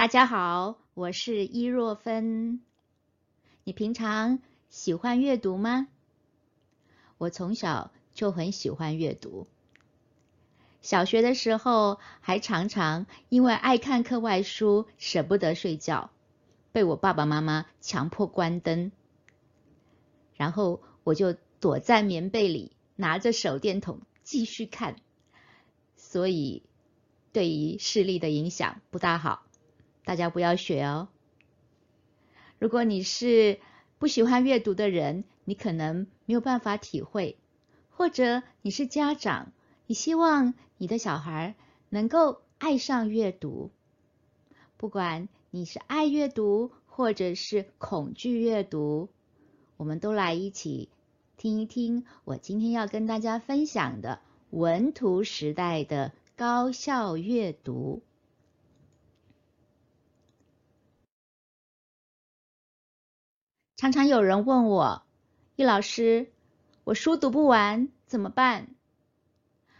大家好，我是伊若芬。你平常喜欢阅读吗？我从小就很喜欢阅读。小学的时候，还常常因为爱看课外书，舍不得睡觉，被我爸爸妈妈强迫关灯，然后我就躲在棉被里，拿着手电筒继续看，所以对于视力的影响不大好。大家不要学哦。如果你是不喜欢阅读的人，你可能没有办法体会；或者你是家长，你希望你的小孩能够爱上阅读。不管你是爱阅读，或者是恐惧阅读，我们都来一起听一听我今天要跟大家分享的文图时代的高效阅读。常常有人问我，易老师，我书读不完怎么办？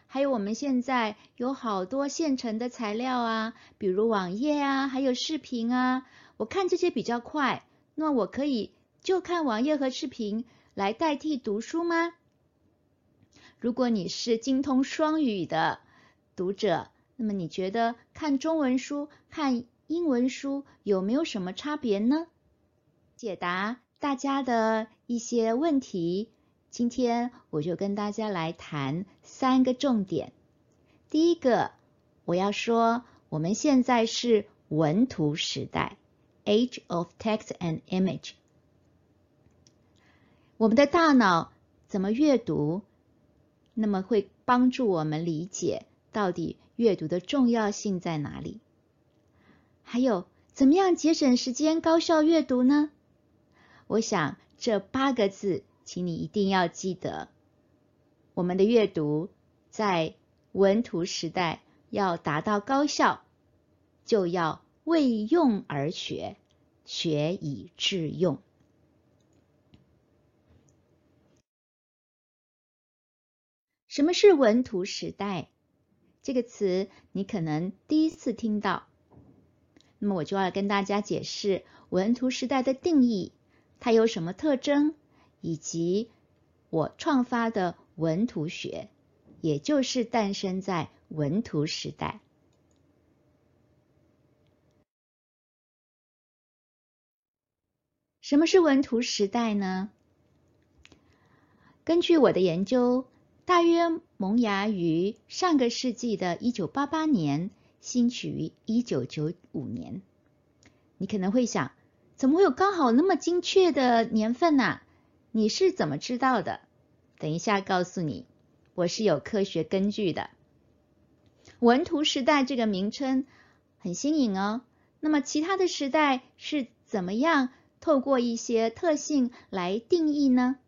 还有我们现在有好多现成的材料啊，比如网页啊，还有视频啊，我看这些比较快，那我可以就看网页和视频来代替读书吗？如果你是精通双语的读者，那么你觉得看中文书、看英文书有没有什么差别呢？解答。大家的一些问题，今天我就跟大家来谈三个重点。第一个，我要说，我们现在是文图时代 （Age of Text and Image）。我们的大脑怎么阅读，那么会帮助我们理解到底阅读的重要性在哪里。还有，怎么样节省时间、高效阅读呢？我想这八个字，请你一定要记得。我们的阅读在文图时代要达到高效，就要为用而学，学以致用。什么是文图时代？这个词你可能第一次听到，那么我就要跟大家解释文图时代的定义。它有什么特征，以及我创发的文图学，也就是诞生在文图时代。什么是文图时代呢？根据我的研究，大约萌芽于上个世纪的一九八八年，兴起于一九九五年。你可能会想。怎么会有刚好那么精确的年份呢？你是怎么知道的？等一下告诉你，我是有科学根据的。文图时代这个名称很新颖哦。那么其他的时代是怎么样透过一些特性来定义呢？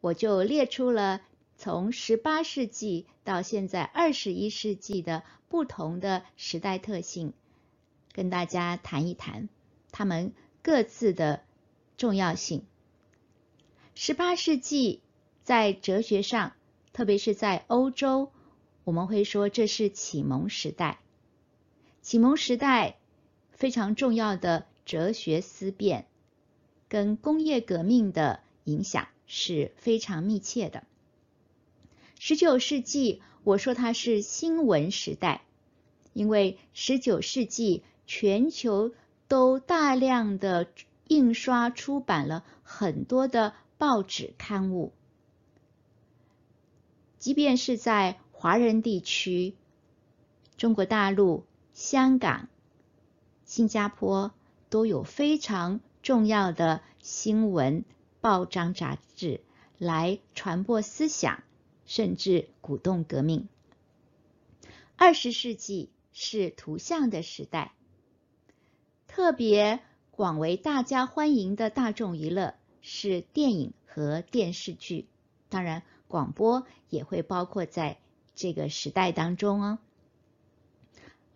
我就列出了从十八世纪到现在二十一世纪的不同的时代特性，跟大家谈一谈。他们各自的重要性。十八世纪在哲学上，特别是在欧洲，我们会说这是启蒙时代。启蒙时代非常重要的哲学思辨，跟工业革命的影响是非常密切的。十九世纪，我说它是新闻时代，因为十九世纪全球。都大量的印刷出版了很多的报纸刊物，即便是在华人地区、中国大陆、香港、新加坡，都有非常重要的新闻报章杂志来传播思想，甚至鼓动革命。二十世纪是图像的时代。特别广为大家欢迎的大众娱乐是电影和电视剧，当然广播也会包括在这个时代当中哦。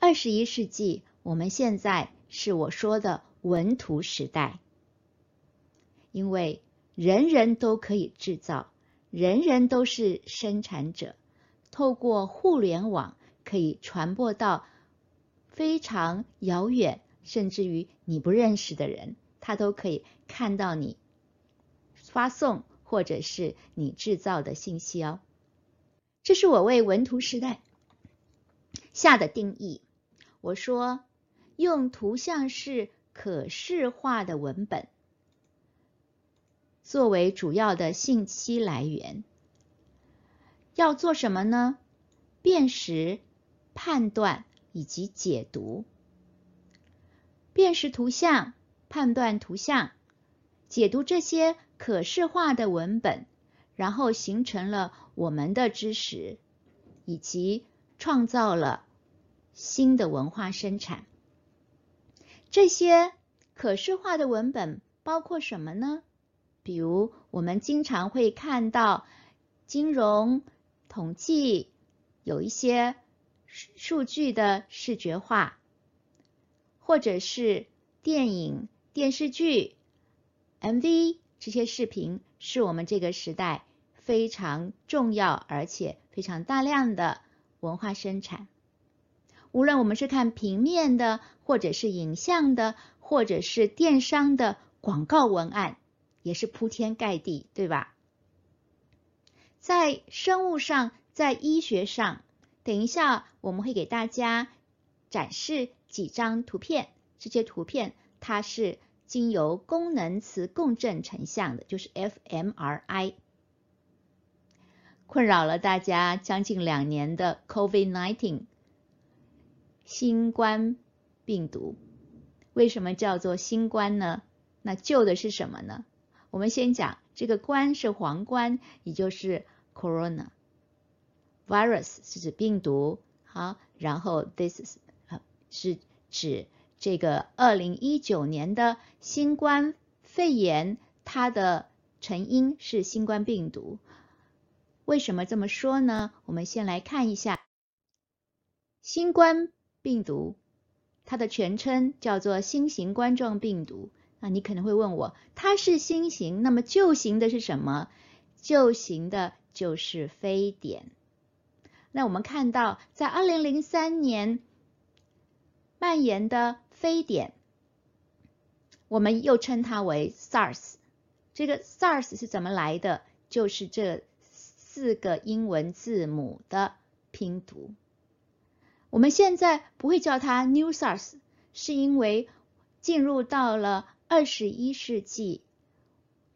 二十一世纪，我们现在是我说的文图时代，因为人人都可以制造，人人都是生产者，透过互联网可以传播到。非常遥远，甚至于你不认识的人，他都可以看到你发送或者是你制造的信息哦。这是我为文图时代下的定义。我说，用图像式可视化的文本作为主要的信息来源，要做什么呢？辨识、判断以及解读。辨识图像、判断图像、解读这些可视化的文本，然后形成了我们的知识，以及创造了新的文化生产。这些可视化的文本包括什么呢？比如，我们经常会看到金融、统计。有一些数据的视觉化，或者是电影、电视剧、MV 这些视频，是我们这个时代非常重要而且非常大量的文化生产。无论我们是看平面的，或者是影像的，或者是电商的广告文案，也是铺天盖地，对吧？在生物上。在医学上，等一下我们会给大家展示几张图片。这些图片它是经由功能磁共振成像的，就是 fMRI。困扰了大家将近两年的 COVID-19 新冠病毒，为什么叫做新冠呢？那旧的是什么呢？我们先讲这个冠是皇冠，也就是 Corona。Virus 是指病毒，好，然后 this 是指这个二零一九年的新冠肺炎，它的成因是新冠病毒。为什么这么说呢？我们先来看一下新冠病毒，它的全称叫做新型冠状病毒。那你可能会问我，它是新型，那么旧型的是什么？旧型的就是非典。那我们看到，在二零零三年蔓延的非典，我们又称它为 SARS。这个 SARS 是怎么来的？就是这四个英文字母的拼读。我们现在不会叫它 New SARS，是因为进入到了二十一世纪，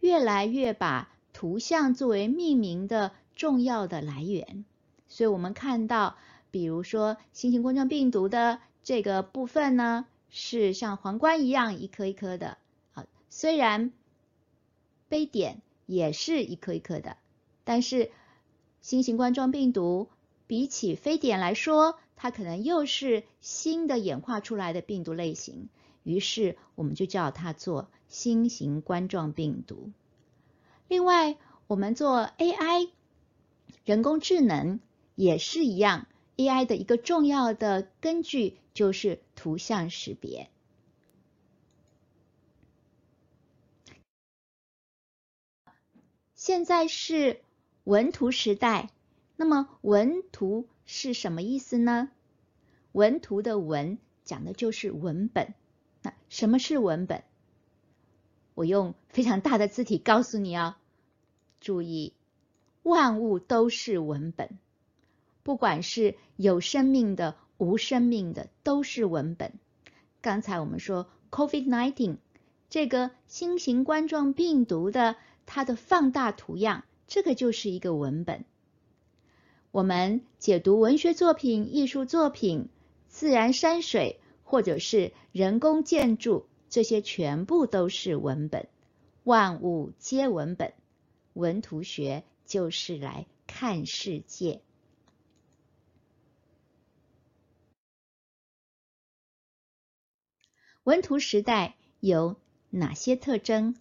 越来越把图像作为命名的重要的来源。所以我们看到，比如说新型冠状病毒的这个部分呢，是像皇冠一样一颗一颗的啊。虽然非典也是一颗一颗的，但是新型冠状病毒比起非典来说，它可能又是新的演化出来的病毒类型，于是我们就叫它做新型冠状病毒。另外，我们做 AI 人工智能。也是一样，AI 的一个重要的根据就是图像识别。现在是文图时代，那么文图是什么意思呢？文图的文讲的就是文本。那什么是文本？我用非常大的字体告诉你哦，注意，万物都是文本。不管是有生命的、无生命的，都是文本。刚才我们说 COVID-19 这个新型冠状病毒的它的放大图样，这个就是一个文本。我们解读文学作品、艺术作品、自然山水或者是人工建筑，这些全部都是文本。万物皆文本，文图学就是来看世界。文图时代有哪些特征？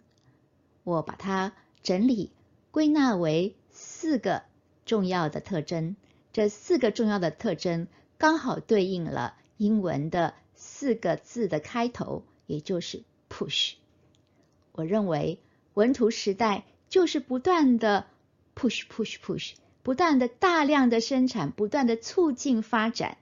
我把它整理归纳为四个重要的特征。这四个重要的特征刚好对应了英文的四个字的开头，也就是 push。我认为文图时代就是不断的 push push push，不断的大量的生产，不断的促进发展。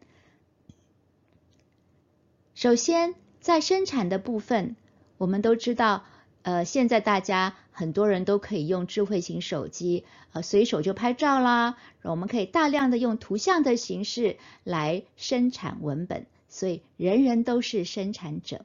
首先，在生产的部分，我们都知道，呃，现在大家很多人都可以用智慧型手机，呃，随手就拍照啦。我们可以大量的用图像的形式来生产文本，所以人人都是生产者。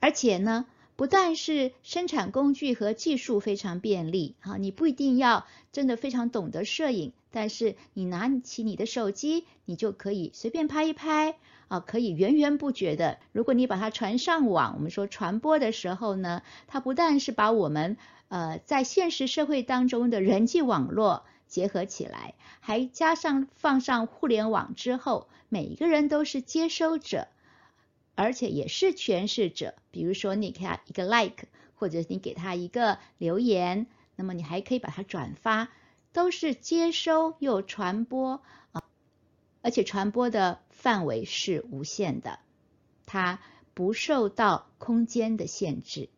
而且呢，不但是生产工具和技术非常便利，哈，你不一定要真的非常懂得摄影，但是你拿起你的手机，你就可以随便拍一拍，啊，可以源源不绝的。如果你把它传上网，我们说传播的时候呢，它不但是把我们呃在现实社会当中的人际网络结合起来，还加上放上互联网之后，每一个人都是接收者。而且也是诠释者，比如说你给他一个 like，或者你给他一个留言，那么你还可以把它转发，都是接收又传播啊，而且传播的范围是无限的，它不受到空间的限制。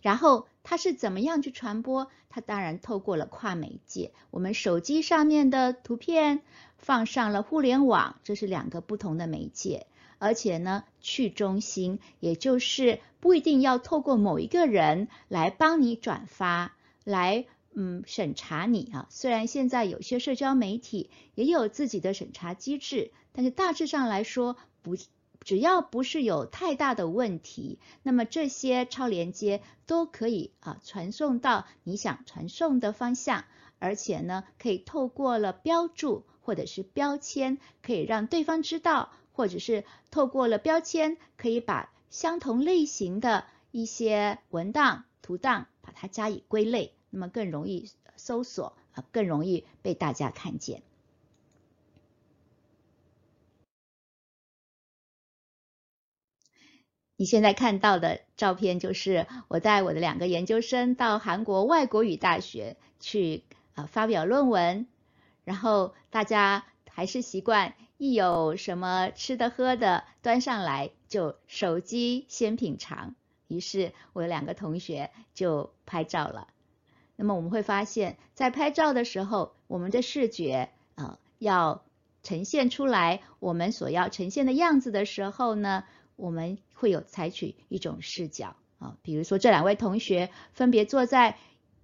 然后它是怎么样去传播？它当然透过了跨媒介，我们手机上面的图片放上了互联网，这是两个不同的媒介。而且呢，去中心，也就是不一定要透过某一个人来帮你转发，来嗯审查你啊。虽然现在有些社交媒体也有自己的审查机制，但是大致上来说，不只要不是有太大的问题，那么这些超连接都可以啊传送到你想传送的方向，而且呢，可以透过了标注或者是标签，可以让对方知道。或者是透过了标签，可以把相同类型的一些文档、图档，把它加以归类，那么更容易搜索啊，更容易被大家看见。你现在看到的照片，就是我带我的两个研究生到韩国外国语大学去啊发表论文，然后大家还是习惯。一有什么吃的喝的端上来，就手机先品尝。于是我的两个同学就拍照了。那么我们会发现，在拍照的时候，我们的视觉啊要呈现出来我们所要呈现的样子的时候呢，我们会有采取一种视角啊，比如说这两位同学分别坐在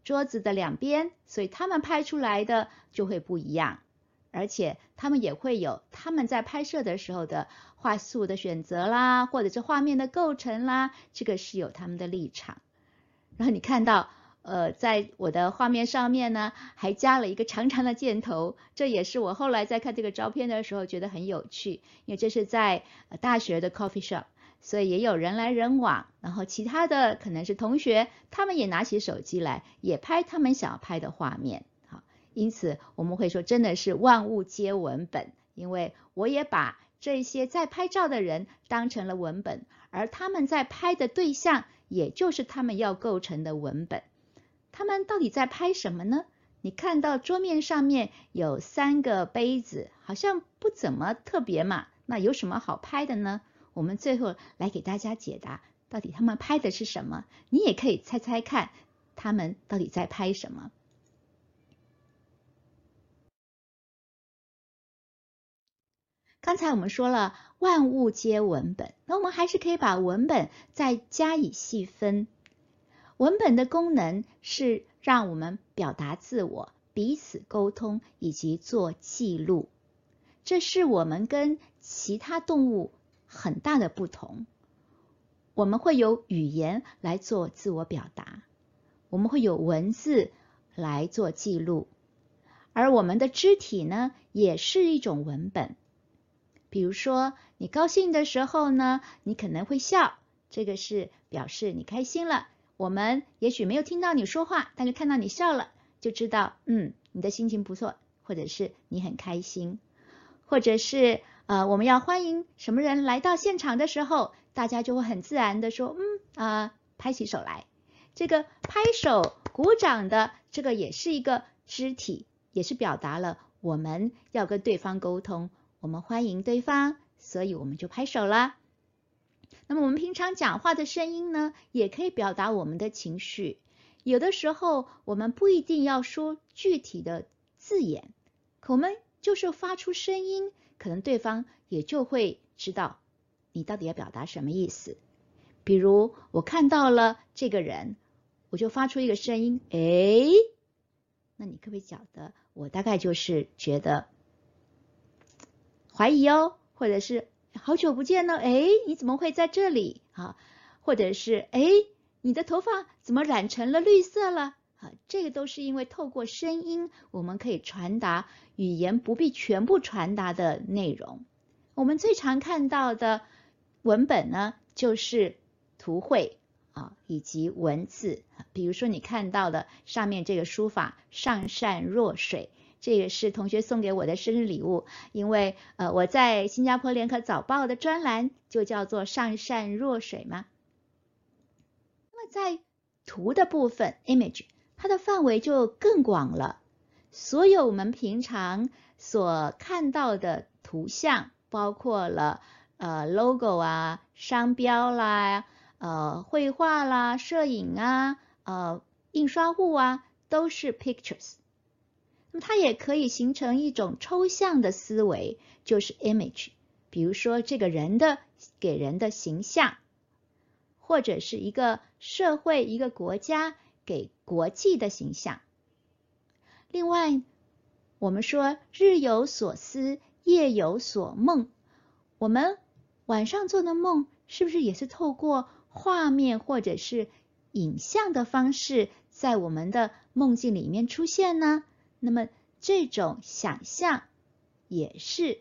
桌子的两边，所以他们拍出来的就会不一样。而且他们也会有他们在拍摄的时候的画素的选择啦，或者是画面的构成啦，这个是有他们的立场。然后你看到，呃，在我的画面上面呢，还加了一个长长的箭头，这也是我后来在看这个照片的时候觉得很有趣，因为这是在大学的 coffee shop，所以也有人来人往，然后其他的可能是同学，他们也拿起手机来，也拍他们想要拍的画面。好因此，我们会说，真的是万物皆文本，因为我也把这些在拍照的人当成了文本，而他们在拍的对象，也就是他们要构成的文本。他们到底在拍什么呢？你看到桌面上面有三个杯子，好像不怎么特别嘛，那有什么好拍的呢？我们最后来给大家解答，到底他们拍的是什么？你也可以猜猜看，他们到底在拍什么？刚才我们说了万物皆文本，那我们还是可以把文本再加以细分。文本的功能是让我们表达自我、彼此沟通以及做记录，这是我们跟其他动物很大的不同。我们会有语言来做自我表达，我们会有文字来做记录，而我们的肢体呢，也是一种文本。比如说，你高兴的时候呢，你可能会笑，这个是表示你开心了。我们也许没有听到你说话，但是看到你笑了，就知道，嗯，你的心情不错，或者是你很开心。或者是，呃，我们要欢迎什么人来到现场的时候，大家就会很自然的说，嗯，啊，拍起手来。这个拍手、鼓掌的，这个也是一个肢体，也是表达了我们要跟对方沟通。我们欢迎对方，所以我们就拍手了。那么我们平常讲话的声音呢，也可以表达我们的情绪。有的时候我们不一定要说具体的字眼，可我们就是发出声音，可能对方也就会知道你到底要表达什么意思。比如我看到了这个人，我就发出一个声音，哎，那你可不可以晓得，我大概就是觉得怀疑哦，或者是好久不见了，哎，你怎么会在这里？啊，或者是哎，你的头发怎么染成了绿色了？啊，这个都是因为透过声音，我们可以传达语言不必全部传达的内容。我们最常看到的文本呢，就是图绘啊，以及文字。比如说你看到的上面这个书法“上善若水”，这也是同学送给我的生日礼物，因为呃我在新加坡联合早报的专栏就叫做“上善若水”嘛。那么在图的部分 （image）。它的范围就更广了，所有我们平常所看到的图像，包括了呃 logo 啊、商标啦、呃绘画啦、摄影啊、呃印刷物啊，都是 pictures。那么它也可以形成一种抽象的思维，就是 image。比如说这个人的给人的形象，或者是一个社会、一个国家。给国际的形象。另外，我们说日有所思，夜有所梦。我们晚上做的梦，是不是也是透过画面或者是影像的方式，在我们的梦境里面出现呢？那么，这种想象也是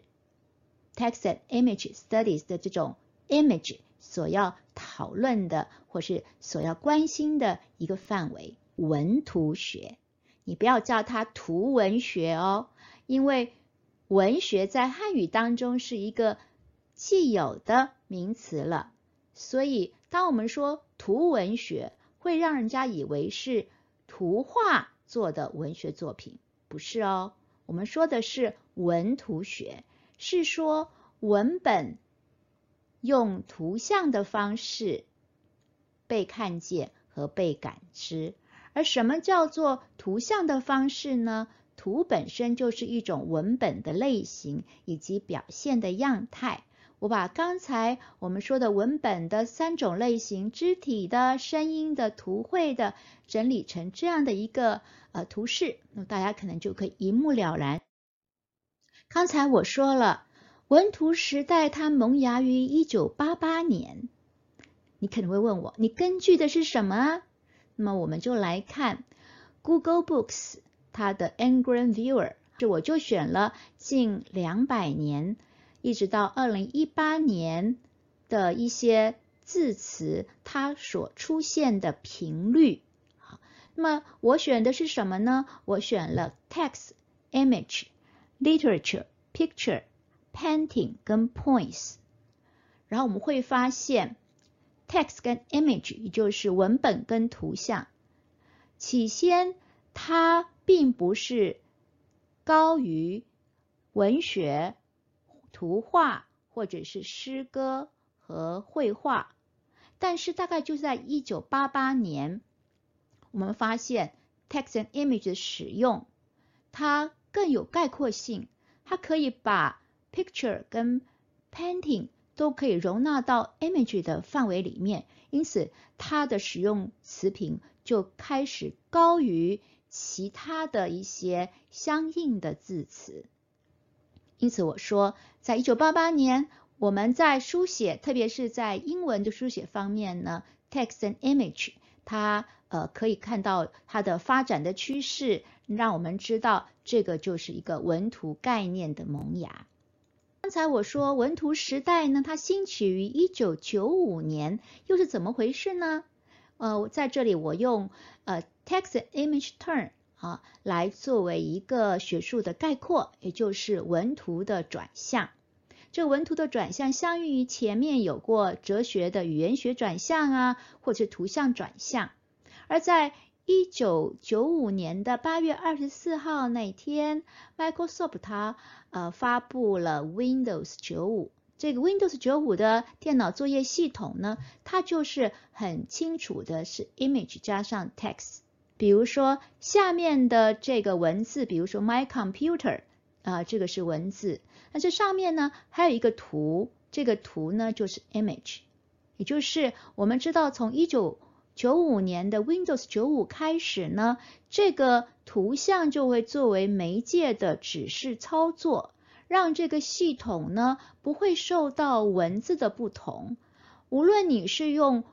text image studies 的这种 image 所要。讨论的或是所要关心的一个范围，文图学，你不要叫它图文学哦，因为文学在汉语当中是一个既有的名词了，所以当我们说图文学，会让人家以为是图画做的文学作品，不是哦，我们说的是文图学，是说文本。用图像的方式被看见和被感知，而什么叫做图像的方式呢？图本身就是一种文本的类型以及表现的样态。我把刚才我们说的文本的三种类型：肢体的、声音的、图绘的，整理成这样的一个呃图示，那大家可能就可以一目了然。刚才我说了。文图时代，它萌芽于一九八八年。你可能会问我，你根据的是什么啊？那么我们就来看 Google Books 它的 Ngram Viewer，这我就选了近两百年，一直到二零一八年的一些字词，它所出现的频率。好，那么我选的是什么呢？我选了 Text、Image、Literature、Picture。Painting 跟 points，然后我们会发现 text 跟 image，也就是文本跟图像，起先它并不是高于文学、图画或者是诗歌和绘画，但是大概就在一九八八年，我们发现 text and image 的使用，它更有概括性，它可以把 Picture 跟 painting 都可以容纳到 image 的范围里面，因此它的使用词频就开始高于其他的一些相应的字词。因此我说，在一九八八年，我们在书写，特别是在英文的书写方面呢，text and image 它呃可以看到它的发展的趋势，让我们知道这个就是一个文图概念的萌芽。刚才我说文图时代呢，它兴起于一九九五年，又是怎么回事呢？呃，在这里我用呃 text an image turn 啊来作为一个学术的概括，也就是文图的转向。这文图的转向相应于前面有过哲学的语言学转向啊，或者图像转向，而在一九九五年的八月二十四号那天，Microsoft 它呃发布了 Windows 九五。这个 Windows 九五的电脑作业系统呢，它就是很清楚的是 image 加上 text。比如说下面的这个文字，比如说 My computer 啊，这个是文字。那这上面呢还有一个图，这个图呢就是 image，也就是我们知道从一九九五年的 Windows 九五开始呢，这个图像就会作为媒介的指示操作，让这个系统呢不会受到文字的不同，无论你是用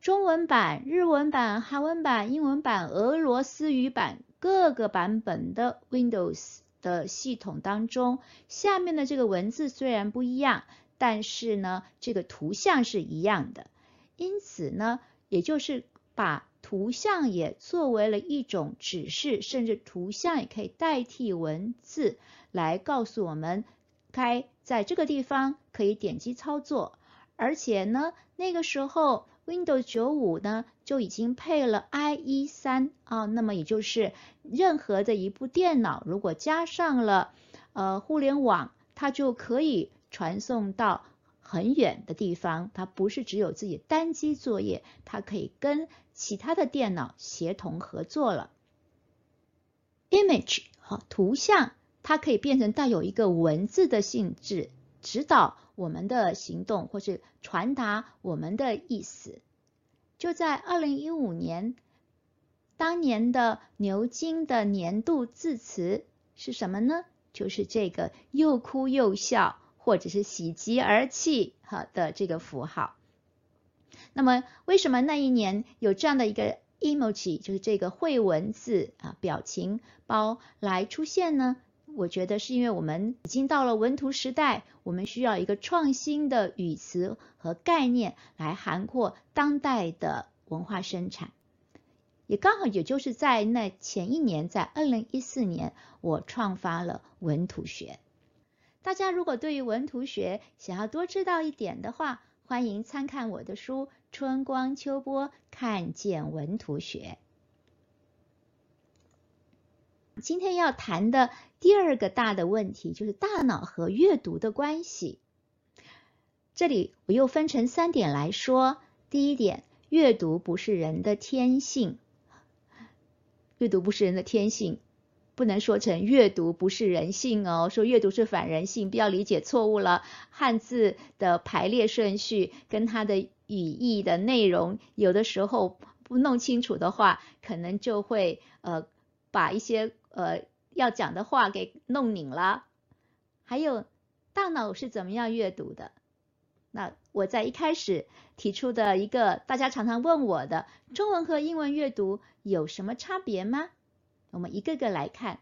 中文版、日文版、韩文版、英文版、俄罗斯语版各个版本的 Windows。的系统当中，下面的这个文字虽然不一样，但是呢，这个图像是一样的。因此呢，也就是把图像也作为了一种指示，甚至图像也可以代替文字来告诉我们，该在这个地方可以点击操作。而且呢，那个时候。Windows 九五呢就已经配了 IE 三啊，那么也就是任何的一部电脑如果加上了呃互联网，它就可以传送到很远的地方，它不是只有自己单机作业，它可以跟其他的电脑协同合作了。Image 和图像，它可以变成带有一个文字的性质，指导。我们的行动，或是传达我们的意思，就在二零一五年，当年的牛津的年度字词是什么呢？就是这个又哭又笑，或者是喜极而泣哈的这个符号。那么，为什么那一年有这样的一个 emoji，就是这个绘文字啊表情包来出现呢？我觉得是因为我们已经到了文图时代，我们需要一个创新的语词和概念来涵括当代的文化生产。也刚好也就是在那前一年，在二零一四年，我创发了文图学。大家如果对于文图学想要多知道一点的话，欢迎参看我的书《春光秋波看见文图学》。今天要谈的第二个大的问题就是大脑和阅读的关系。这里我又分成三点来说。第一点，阅读不是人的天性，阅读不是人的天性，不能说成阅读不是人性哦。说阅读是反人性，不要理解错误了。汉字的排列顺序跟它的语义的内容，有的时候不弄清楚的话，可能就会呃把一些。呃，要讲的话给弄拧了。还有，大脑是怎么样阅读的？那我在一开始提出的一个大家常常问我的，中文和英文阅读有什么差别吗？我们一个个来看。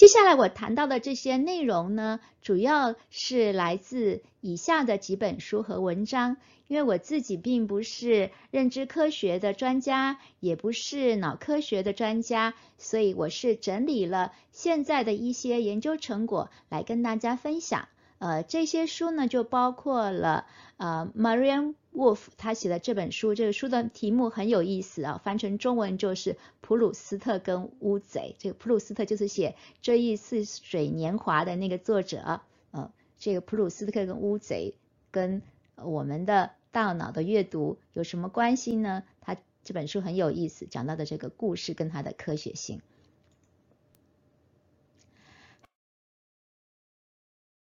接下来我谈到的这些内容呢，主要是来自以下的几本书和文章。因为我自己并不是认知科学的专家，也不是脑科学的专家，所以我是整理了现在的一些研究成果来跟大家分享。呃，这些书呢就包括了呃 Marian Wolf 他写的这本书，这个书的题目很有意思啊，翻成中文就是普鲁斯特跟乌贼。这个普鲁斯特就是写《追忆似水年华》的那个作者。呃，这个普鲁斯特跟乌贼跟我们的。大脑的阅读有什么关系呢？他这本书很有意思，讲到的这个故事跟它的科学性。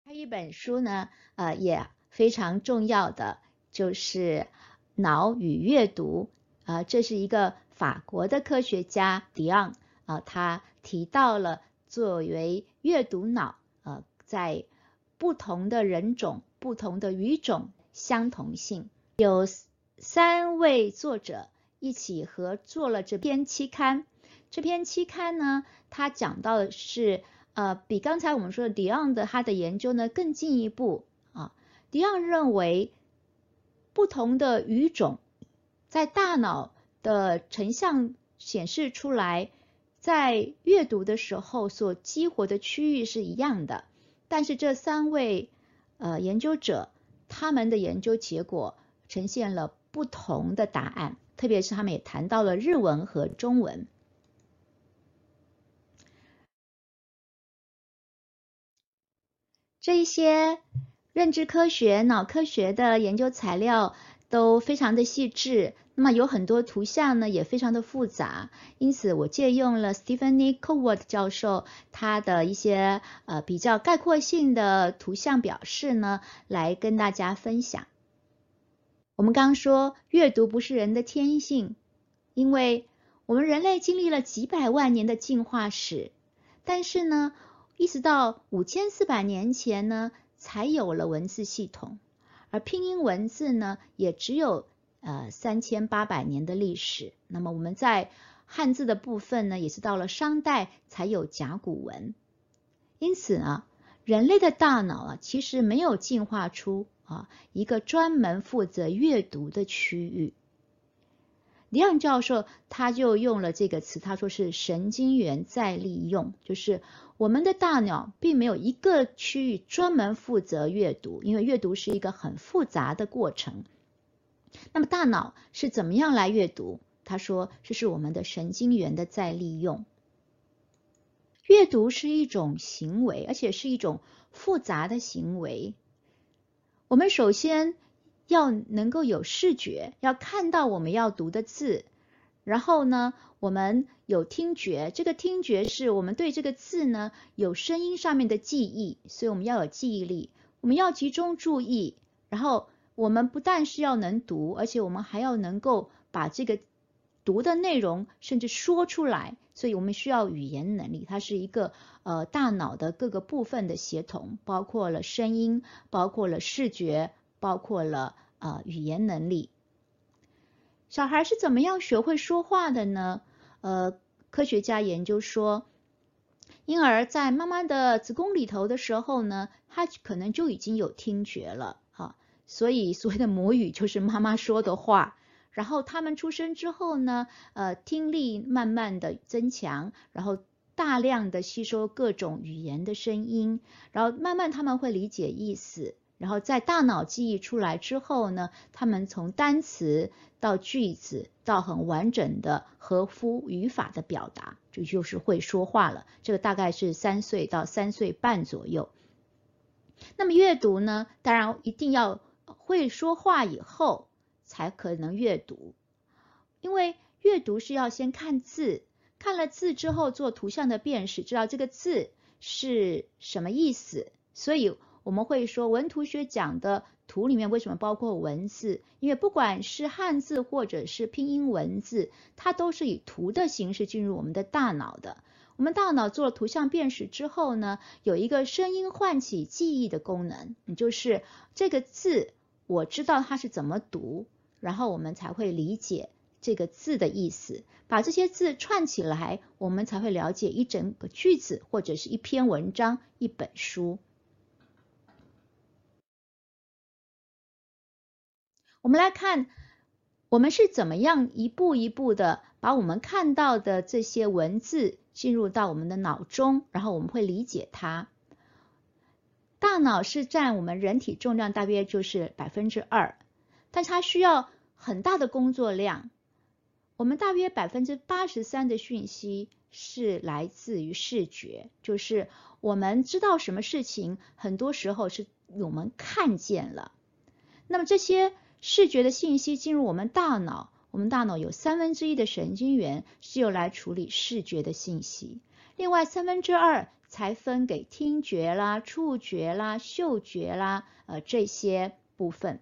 还一本书呢，呃，也非常重要的，就是《脑与阅读》啊，这是一个法国的科学家迪昂啊，他提到了作为阅读脑，呃，在不同的人种、不同的语种。相同性有三位作者一起合作了这篇期刊。这篇期刊呢，他讲到的是呃，比刚才我们说的迪昂的他的研究呢更进一步啊。迪昂认为，不同的语种在大脑的成像显示出来，在阅读的时候所激活的区域是一样的，但是这三位呃研究者。他们的研究结果呈现了不同的答案，特别是他们也谈到了日文和中文。这一些认知科学、脑科学的研究材料都非常的细致，那么有很多图像呢也非常的复杂，因此我借用了 Stephanie Coward 教授他的一些呃比较概括性的图像表示呢，来跟大家分享。我们刚刚说阅读不是人的天性，因为我们人类经历了几百万年的进化史，但是呢，一直到五千四百年前呢，才有了文字系统，而拼音文字呢，也只有呃三千八百年的历史。那么我们在汉字的部分呢，也是到了商代才有甲骨文。因此呢，人类的大脑啊，其实没有进化出。啊，一个专门负责阅读的区域。李昂教授他就用了这个词，他说是神经元再利用，就是我们的大脑并没有一个区域专门负责阅读，因为阅读是一个很复杂的过程。那么大脑是怎么样来阅读？他说这是我们的神经元的再利用。阅读是一种行为，而且是一种复杂的行为。我们首先要能够有视觉，要看到我们要读的字，然后呢，我们有听觉，这个听觉是我们对这个字呢有声音上面的记忆，所以我们要有记忆力，我们要集中注意，然后我们不但是要能读，而且我们还要能够把这个读的内容甚至说出来，所以我们需要语言能力，它是一个。呃，大脑的各个部分的协同，包括了声音，包括了视觉，包括了呃语言能力。小孩是怎么样学会说话的呢？呃，科学家研究说，婴儿在妈妈的子宫里头的时候呢，他可能就已经有听觉了，哈，所以所谓的母语就是妈妈说的话。然后他们出生之后呢，呃，听力慢慢的增强，然后。大量的吸收各种语言的声音，然后慢慢他们会理解意思，然后在大脑记忆出来之后呢，他们从单词到句子到很完整的合乎语法的表达，这就是会说话了。这个大概是三岁到三岁半左右。那么阅读呢，当然一定要会说话以后才可能阅读，因为阅读是要先看字。看了字之后做图像的辨识，知道这个字是什么意思。所以我们会说，文图学讲的图里面为什么包括文字？因为不管是汉字或者是拼音文字，它都是以图的形式进入我们的大脑的。我们大脑做了图像辨识之后呢，有一个声音唤起记忆的功能，就是这个字我知道它是怎么读，然后我们才会理解。这个字的意思，把这些字串起来，我们才会了解一整个句子或者是一篇文章、一本书。我们来看，我们是怎么样一步一步的把我们看到的这些文字进入到我们的脑中，然后我们会理解它。大脑是占我们人体重量大约就是百分之二，但它需要很大的工作量。我们大约百分之八十三的讯息是来自于视觉，就是我们知道什么事情，很多时候是我们看见了。那么这些视觉的信息进入我们大脑，我们大脑有三分之一的神经元是用来处理视觉的信息，另外三分之二才分给听觉啦、触觉啦、嗅觉啦，呃这些部分。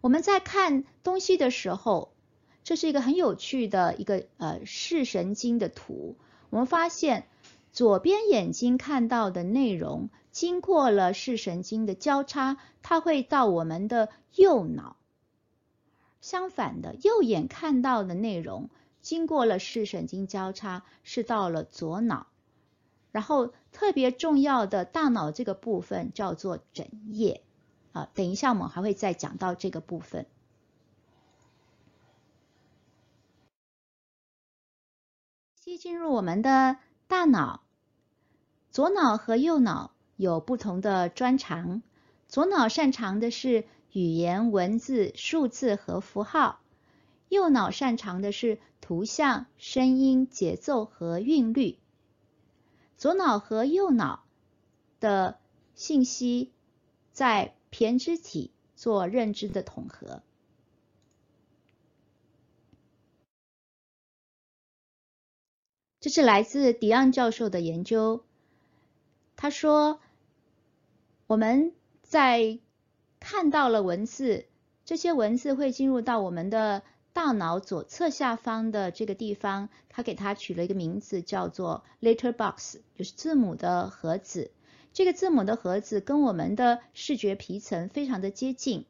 我们在看东西的时候。这是一个很有趣的一个呃视神经的图。我们发现左边眼睛看到的内容，经过了视神经的交叉，它会到我们的右脑。相反的，右眼看到的内容，经过了视神经交叉，是到了左脑。然后特别重要的大脑这个部分叫做枕叶啊，等一下我们还会再讲到这个部分。先进入我们的大脑，左脑和右脑有不同的专长，左脑擅长的是语言文字数字和符号，右脑擅长的是图像、声音、节奏和韵律。左脑和右脑的信息在胼胝体做认知的统合。这是来自迪昂教授的研究，他说。我们在看到了文字，这些文字会进入到我们的大脑左侧下方的这个地方，它给它取了一个名字，叫做 letter box，就是字母的盒子。这个字母的盒子跟我们的视觉皮层非常的接近。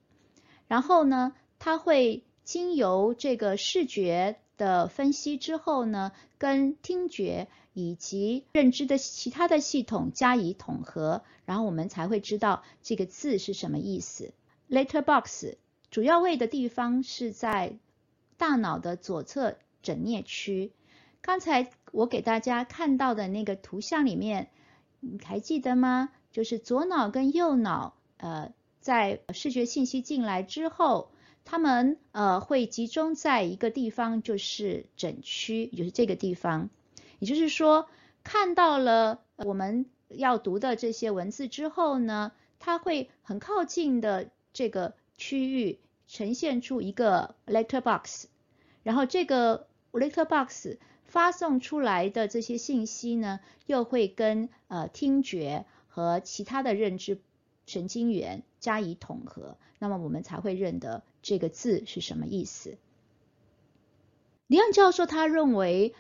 然后呢，它会经由这个视觉的分析之后呢，跟听觉以及认知的其他的系统加以统合，然后我们才会知道这个字是什么意思。letter box 主要位的地方是在大脑的左侧枕颞区。刚才我给大家看到的那个图像里面，你还记得吗？就是左脑跟右脑，呃，在视觉信息进来之后，他们呃会集中在一个地方，就是枕区，也就是这个地方。也就是说，看到了我们要读的这些文字之后呢，它会很靠近的。这个区域呈现出一个 letter box，然后这个 letter box 发送出来的这些信息呢，又会跟呃听觉和其他的认知神经元加以统合，那么我们才会认得这个字是什么意思。李昂教授他认为，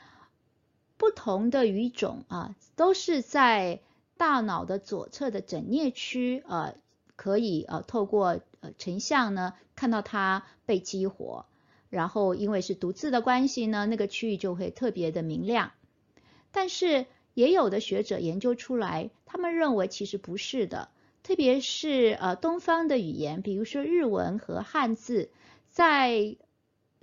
不同的语种啊，都是在大脑的左侧的枕叶区啊。可以呃透过呃成像呢看到它被激活，然后因为是独自的关系呢，那个区域就会特别的明亮。但是也有的学者研究出来，他们认为其实不是的，特别是呃东方的语言，比如说日文和汉字，在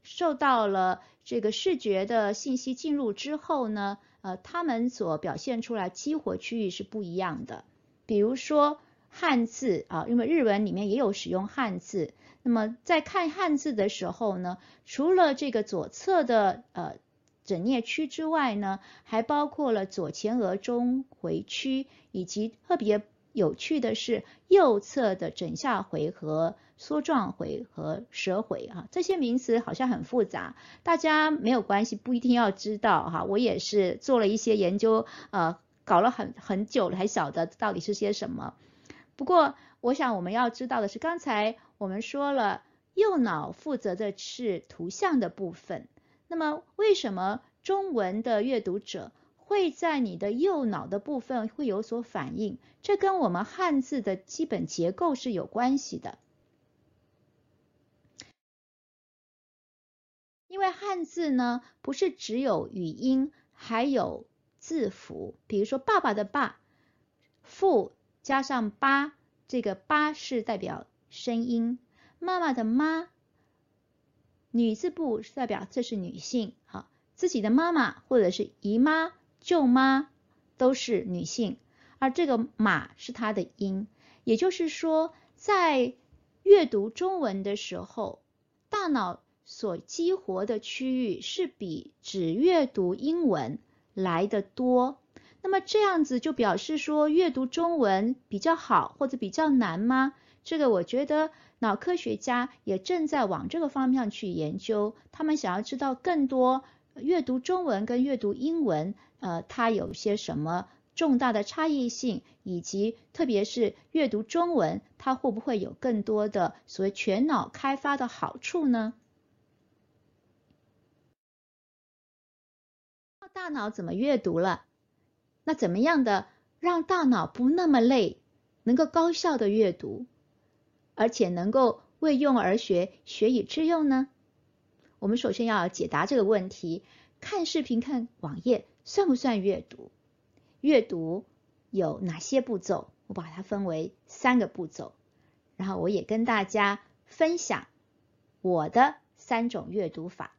受到了这个视觉的信息进入之后呢，呃他们所表现出来激活区域是不一样的，比如说。汉字啊，因为日文里面也有使用汉字。那么在看汉字的时候呢，除了这个左侧的呃枕颞区之外呢，还包括了左前额中回区，以及特别有趣的是右侧的枕下回和梭状回和舌回啊。这些名词好像很复杂，大家没有关系，不一定要知道哈。我也是做了一些研究，呃，搞了很很久了，还晓得到底是些什么。不过，我想我们要知道的是，刚才我们说了，右脑负责的是图像的部分。那么，为什么中文的阅读者会在你的右脑的部分会有所反应？这跟我们汉字的基本结构是有关系的。因为汉字呢，不是只有语音，还有字符。比如说，爸爸的“爸”，父。加上八，这个八是代表声音。妈妈的妈，女字部是代表这是女性，好，自己的妈妈或者是姨妈、舅妈都是女性。而这个马是它的音，也就是说，在阅读中文的时候，大脑所激活的区域是比只阅读英文来的多。那么这样子就表示说阅读中文比较好或者比较难吗？这个我觉得脑科学家也正在往这个方向去研究，他们想要知道更多阅读中文跟阅读英文，呃，它有些什么重大的差异性，以及特别是阅读中文，它会不会有更多的所谓全脑开发的好处呢？大脑怎么阅读了？那怎么样的让大脑不那么累，能够高效的阅读，而且能够为用而学，学以致用呢？我们首先要解答这个问题：看视频、看网页算不算阅读？阅读有哪些步骤？我把它分为三个步骤，然后我也跟大家分享我的三种阅读法。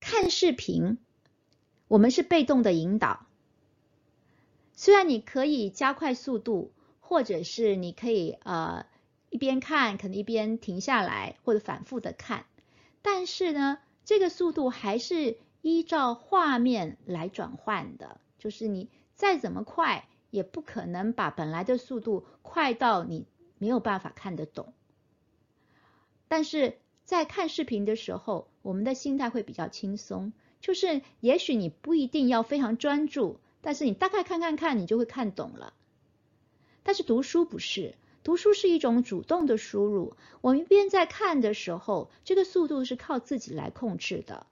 看视频，我们是被动的引导。虽然你可以加快速度，或者是你可以呃一边看，可能一边停下来，或者反复的看，但是呢，这个速度还是依照画面来转换的。就是你再怎么快，也不可能把本来的速度快到你没有办法看得懂。但是在看视频的时候，我们的心态会比较轻松，就是也许你不一定要非常专注，但是你大概看看看，你就会看懂了。但是读书不是，读书是一种主动的输入，我们一边在看的时候，这个速度是靠自己来控制的，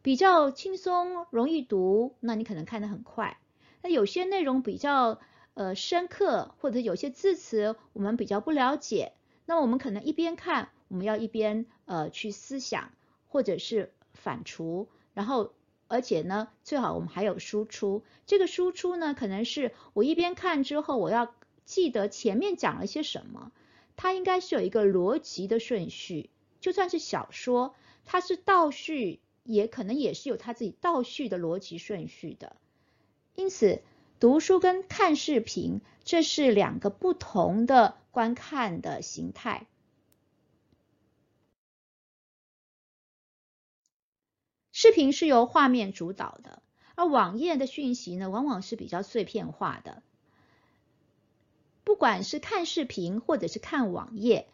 比较轻松容易读，那你可能看得很快。那有些内容比较呃深刻，或者有些字词我们比较不了解，那我们可能一边看，我们要一边呃去思想，或者是反刍，然后而且呢，最好我们还有输出。这个输出呢，可能是我一边看之后，我要记得前面讲了些什么，它应该是有一个逻辑的顺序。就算是小说，它是倒叙，也可能也是有它自己倒叙的逻辑顺序的。因此，读书跟看视频，这是两个不同的观看的形态。视频是由画面主导的，而网页的讯息呢，往往是比较碎片化的。不管是看视频或者是看网页，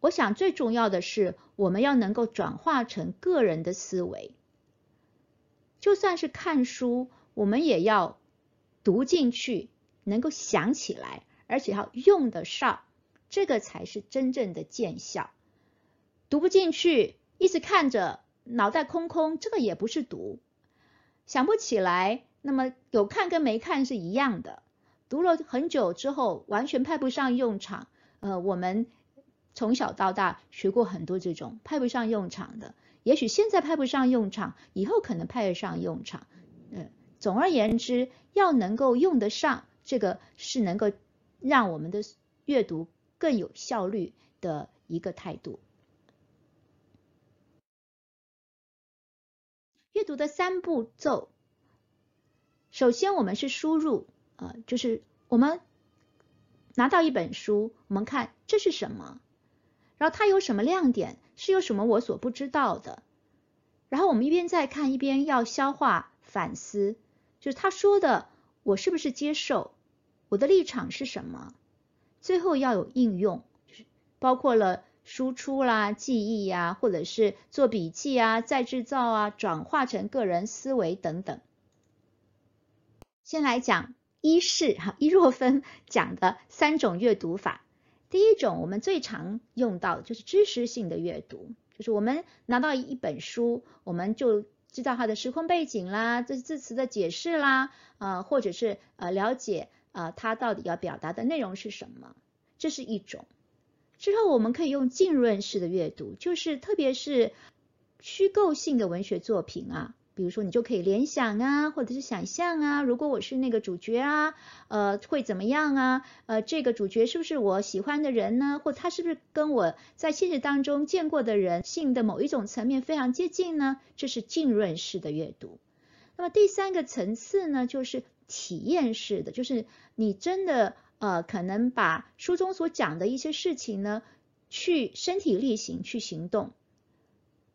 我想最重要的是我们要能够转化成个人的思维。就算是看书，我们也要读进去，能够想起来，而且要用得上，这个才是真正的见效。读不进去，一直看着，脑袋空空，这个也不是读。想不起来，那么有看跟没看是一样的。读了很久之后，完全派不上用场。呃，我们从小到大学过很多这种派不上用场的，也许现在派不上用场，以后可能派得上用场。呃，总而言之，要能够用得上，这个是能够让我们的阅读更有效率的一个态度。阅读的三步骤，首先我们是输入。呃，就是我们拿到一本书，我们看这是什么，然后它有什么亮点，是有什么我所不知道的，然后我们一边在看，一边要消化反思，就是他说的，我是不是接受，我的立场是什么，最后要有应用，就是包括了输出啦、记忆呀，或者是做笔记啊、再制造啊、转化成个人思维等等。先来讲。一是哈伊若芬讲的三种阅读法，第一种我们最常用到就是知识性的阅读，就是我们拿到一本书，我们就知道它的时空背景啦，这字词的解释啦，呃或者是呃了解呃它到底要表达的内容是什么，这是一种。之后我们可以用浸润式的阅读，就是特别是虚构性的文学作品啊。比如说，你就可以联想啊，或者是想象啊，如果我是那个主角啊，呃，会怎么样啊？呃，这个主角是不是我喜欢的人呢？或他是不是跟我在现实当中见过的人性的某一种层面非常接近呢？这是浸润式的阅读。那么第三个层次呢，就是体验式的，就是你真的呃，可能把书中所讲的一些事情呢，去身体力行去行动。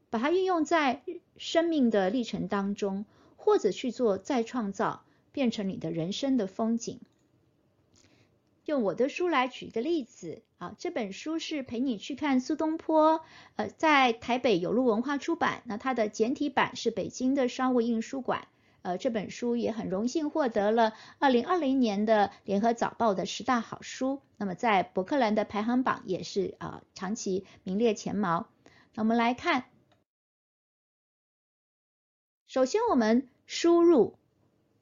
把它运用在生命的历程当中，或者去做再创造，变成你的人生的风景。用我的书来举一个例子啊，这本书是陪你去看苏东坡，呃，在台北有路文化出版，那它的简体版是北京的商务印书馆，呃，这本书也很荣幸获得了二零二零年的联合早报的十大好书，那么在博客兰的排行榜也是啊长期名列前茅。那我们来看。首先，我们输入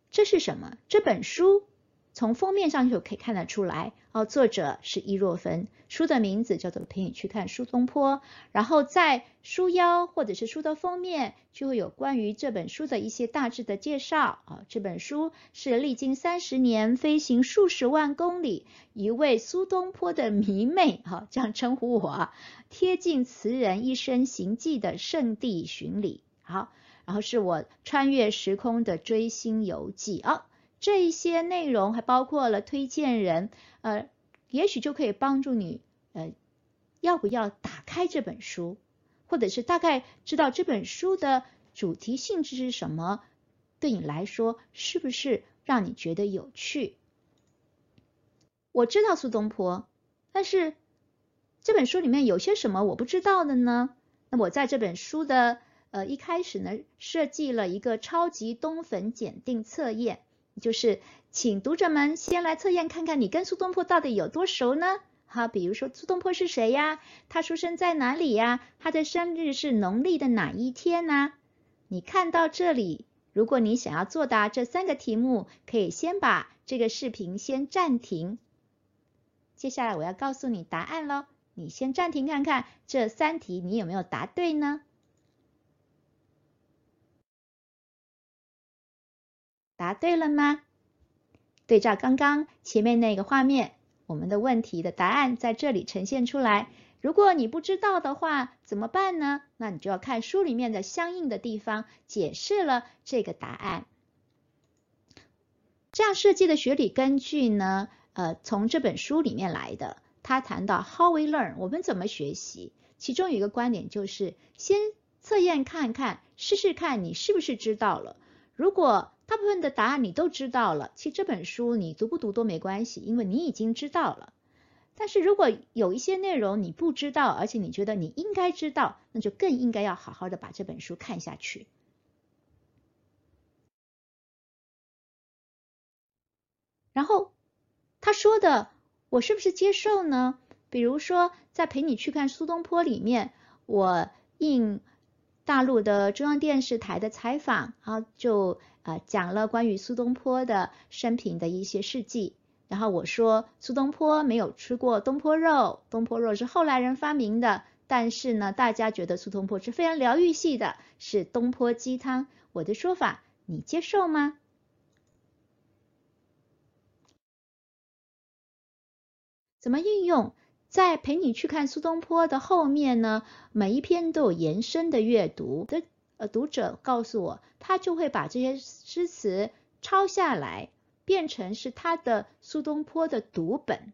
这是什么？这本书从封面上就可以看得出来哦，作者是伊若芬，书的名字叫做《陪你去看苏东坡》。然后在书腰或者是书的封面，就会有关于这本书的一些大致的介绍啊。这本书是历经三十年，飞行数十万公里，一位苏东坡的迷妹哈，这样称呼我，啊，贴近词人一生行迹的圣地巡礼。好。然后是我穿越时空的追星游记啊，这一些内容还包括了推荐人，呃，也许就可以帮助你，呃，要不要打开这本书，或者是大概知道这本书的主题性质是什么，对你来说是不是让你觉得有趣？我知道苏东坡，但是这本书里面有些什么我不知道的呢？那我在这本书的呃一开始呢，设计了一个超级冬粉检定测验，就是请读者们先来测验看看你跟苏东坡到底有多熟呢？好，比如说苏东坡是谁呀？他出生在哪里呀？他的生日是农历的哪一天呢？你看到这里，如果你想要作答这三个题目，可以先把这个视频先暂停。接下来我要告诉你答案喽，你先暂停看看这三题你有没有答对呢？答对了吗？对照刚刚前面那个画面，我们的问题的答案在这里呈现出来。如果你不知道的话，怎么办呢？那你就要看书里面的相应的地方解释了这个答案。这样设计的学理根据呢，呃，从这本书里面来的。他谈到 how we learn，我们怎么学习？其中有一个观点就是，先测验看看，试试看你是不是知道了。如果大部分的答案你都知道了，其实这本书你读不读都没关系，因为你已经知道了。但是如果有一些内容你不知道，而且你觉得你应该知道，那就更应该要好好的把这本书看下去。然后他说的，我是不是接受呢？比如说在陪你去看苏东坡里面，我应大陆的中央电视台的采访，然后就呃讲了关于苏东坡的生平的一些事迹。然后我说苏东坡没有吃过东坡肉，东坡肉是后来人发明的。但是呢，大家觉得苏东坡是非常疗愈系的，是东坡鸡汤。我的说法你接受吗？怎么运用？在陪你去看苏东坡的后面呢，每一篇都有延伸的阅读的呃读者告诉我，他就会把这些诗词抄下来。变成是他的苏东坡的读本，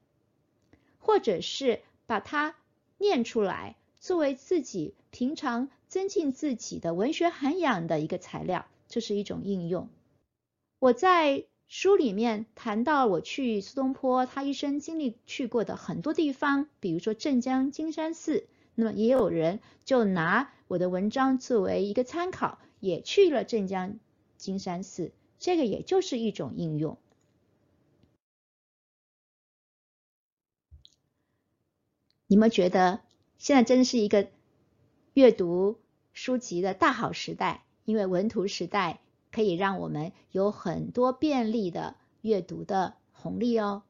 或者是把它念出来，作为自己平常增进自己的文学涵养的一个材料，这是一种应用。我在书里面谈到我去苏东坡他一生经历去过的很多地方，比如说镇江金山寺，那么也有人就拿我的文章作为一个参考，也去了镇江金山寺。这个也就是一种应用。你们觉得现在真是一个阅读书籍的大好时代？因为文图时代可以让我们有很多便利的阅读的红利哦。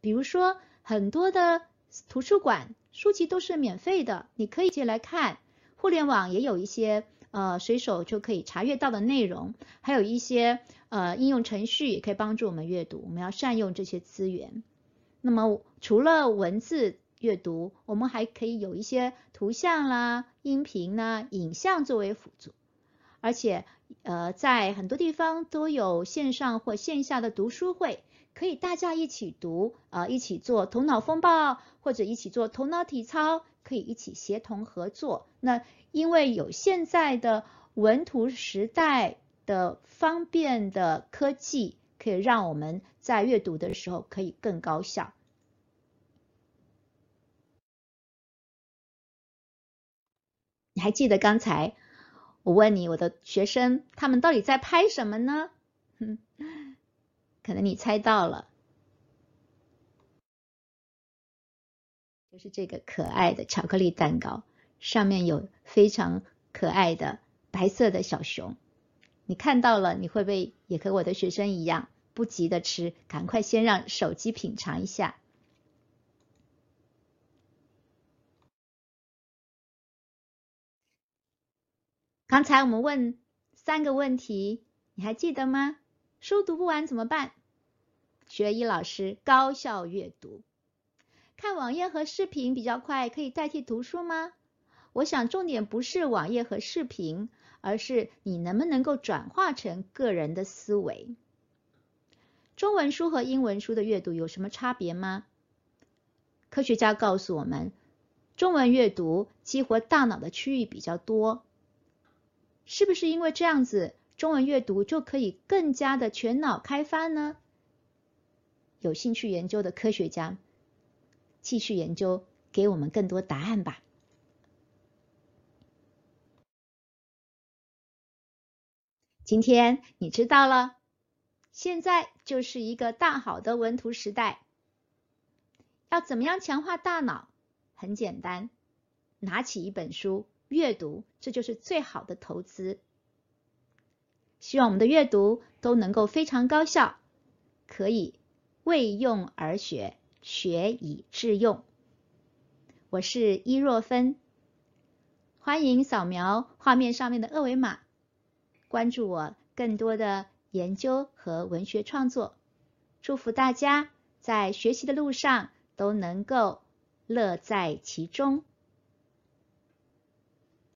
比如说，很多的图书馆书籍都是免费的，你可以借来看。互联网也有一些。呃，随手就可以查阅到的内容，还有一些呃应用程序也可以帮助我们阅读。我们要善用这些资源。那么除了文字阅读，我们还可以有一些图像啦、音频啦、影像作为辅助。而且呃，在很多地方都有线上或线下的读书会，可以大家一起读，呃，一起做头脑风暴，或者一起做头脑体操，可以一起协同合作。那因为有现在的文图时代的方便的科技，可以让我们在阅读的时候可以更高效。你还记得刚才我问你，我的学生他们到底在拍什么呢？可能你猜到了，就是这个可爱的巧克力蛋糕。上面有非常可爱的白色的小熊，你看到了，你会不会也和我的学生一样，不急的吃，赶快先让手机品尝一下。刚才我们问三个问题，你还记得吗？书读不完怎么办？学医老师高效阅读，看网页和视频比较快，可以代替读书吗？我想重点不是网页和视频，而是你能不能够转化成个人的思维。中文书和英文书的阅读有什么差别吗？科学家告诉我们，中文阅读激活大脑的区域比较多。是不是因为这样子中文阅读就可以更加的全脑开发呢？有兴趣研究的科学家继续研究给我们更多答案吧。今天你知道了现在就是一个大好的文图时代。要怎么样强化大脑？很简单拿起一本书阅读，这就是最好的投资。希望我们的阅读都能够非常高效，可以为用而学，学以致用。我是伊若芬，欢迎扫描画面上面的二维码，关注我更多的研究和文学创作。祝福大家在学习的路上都能够乐在其中。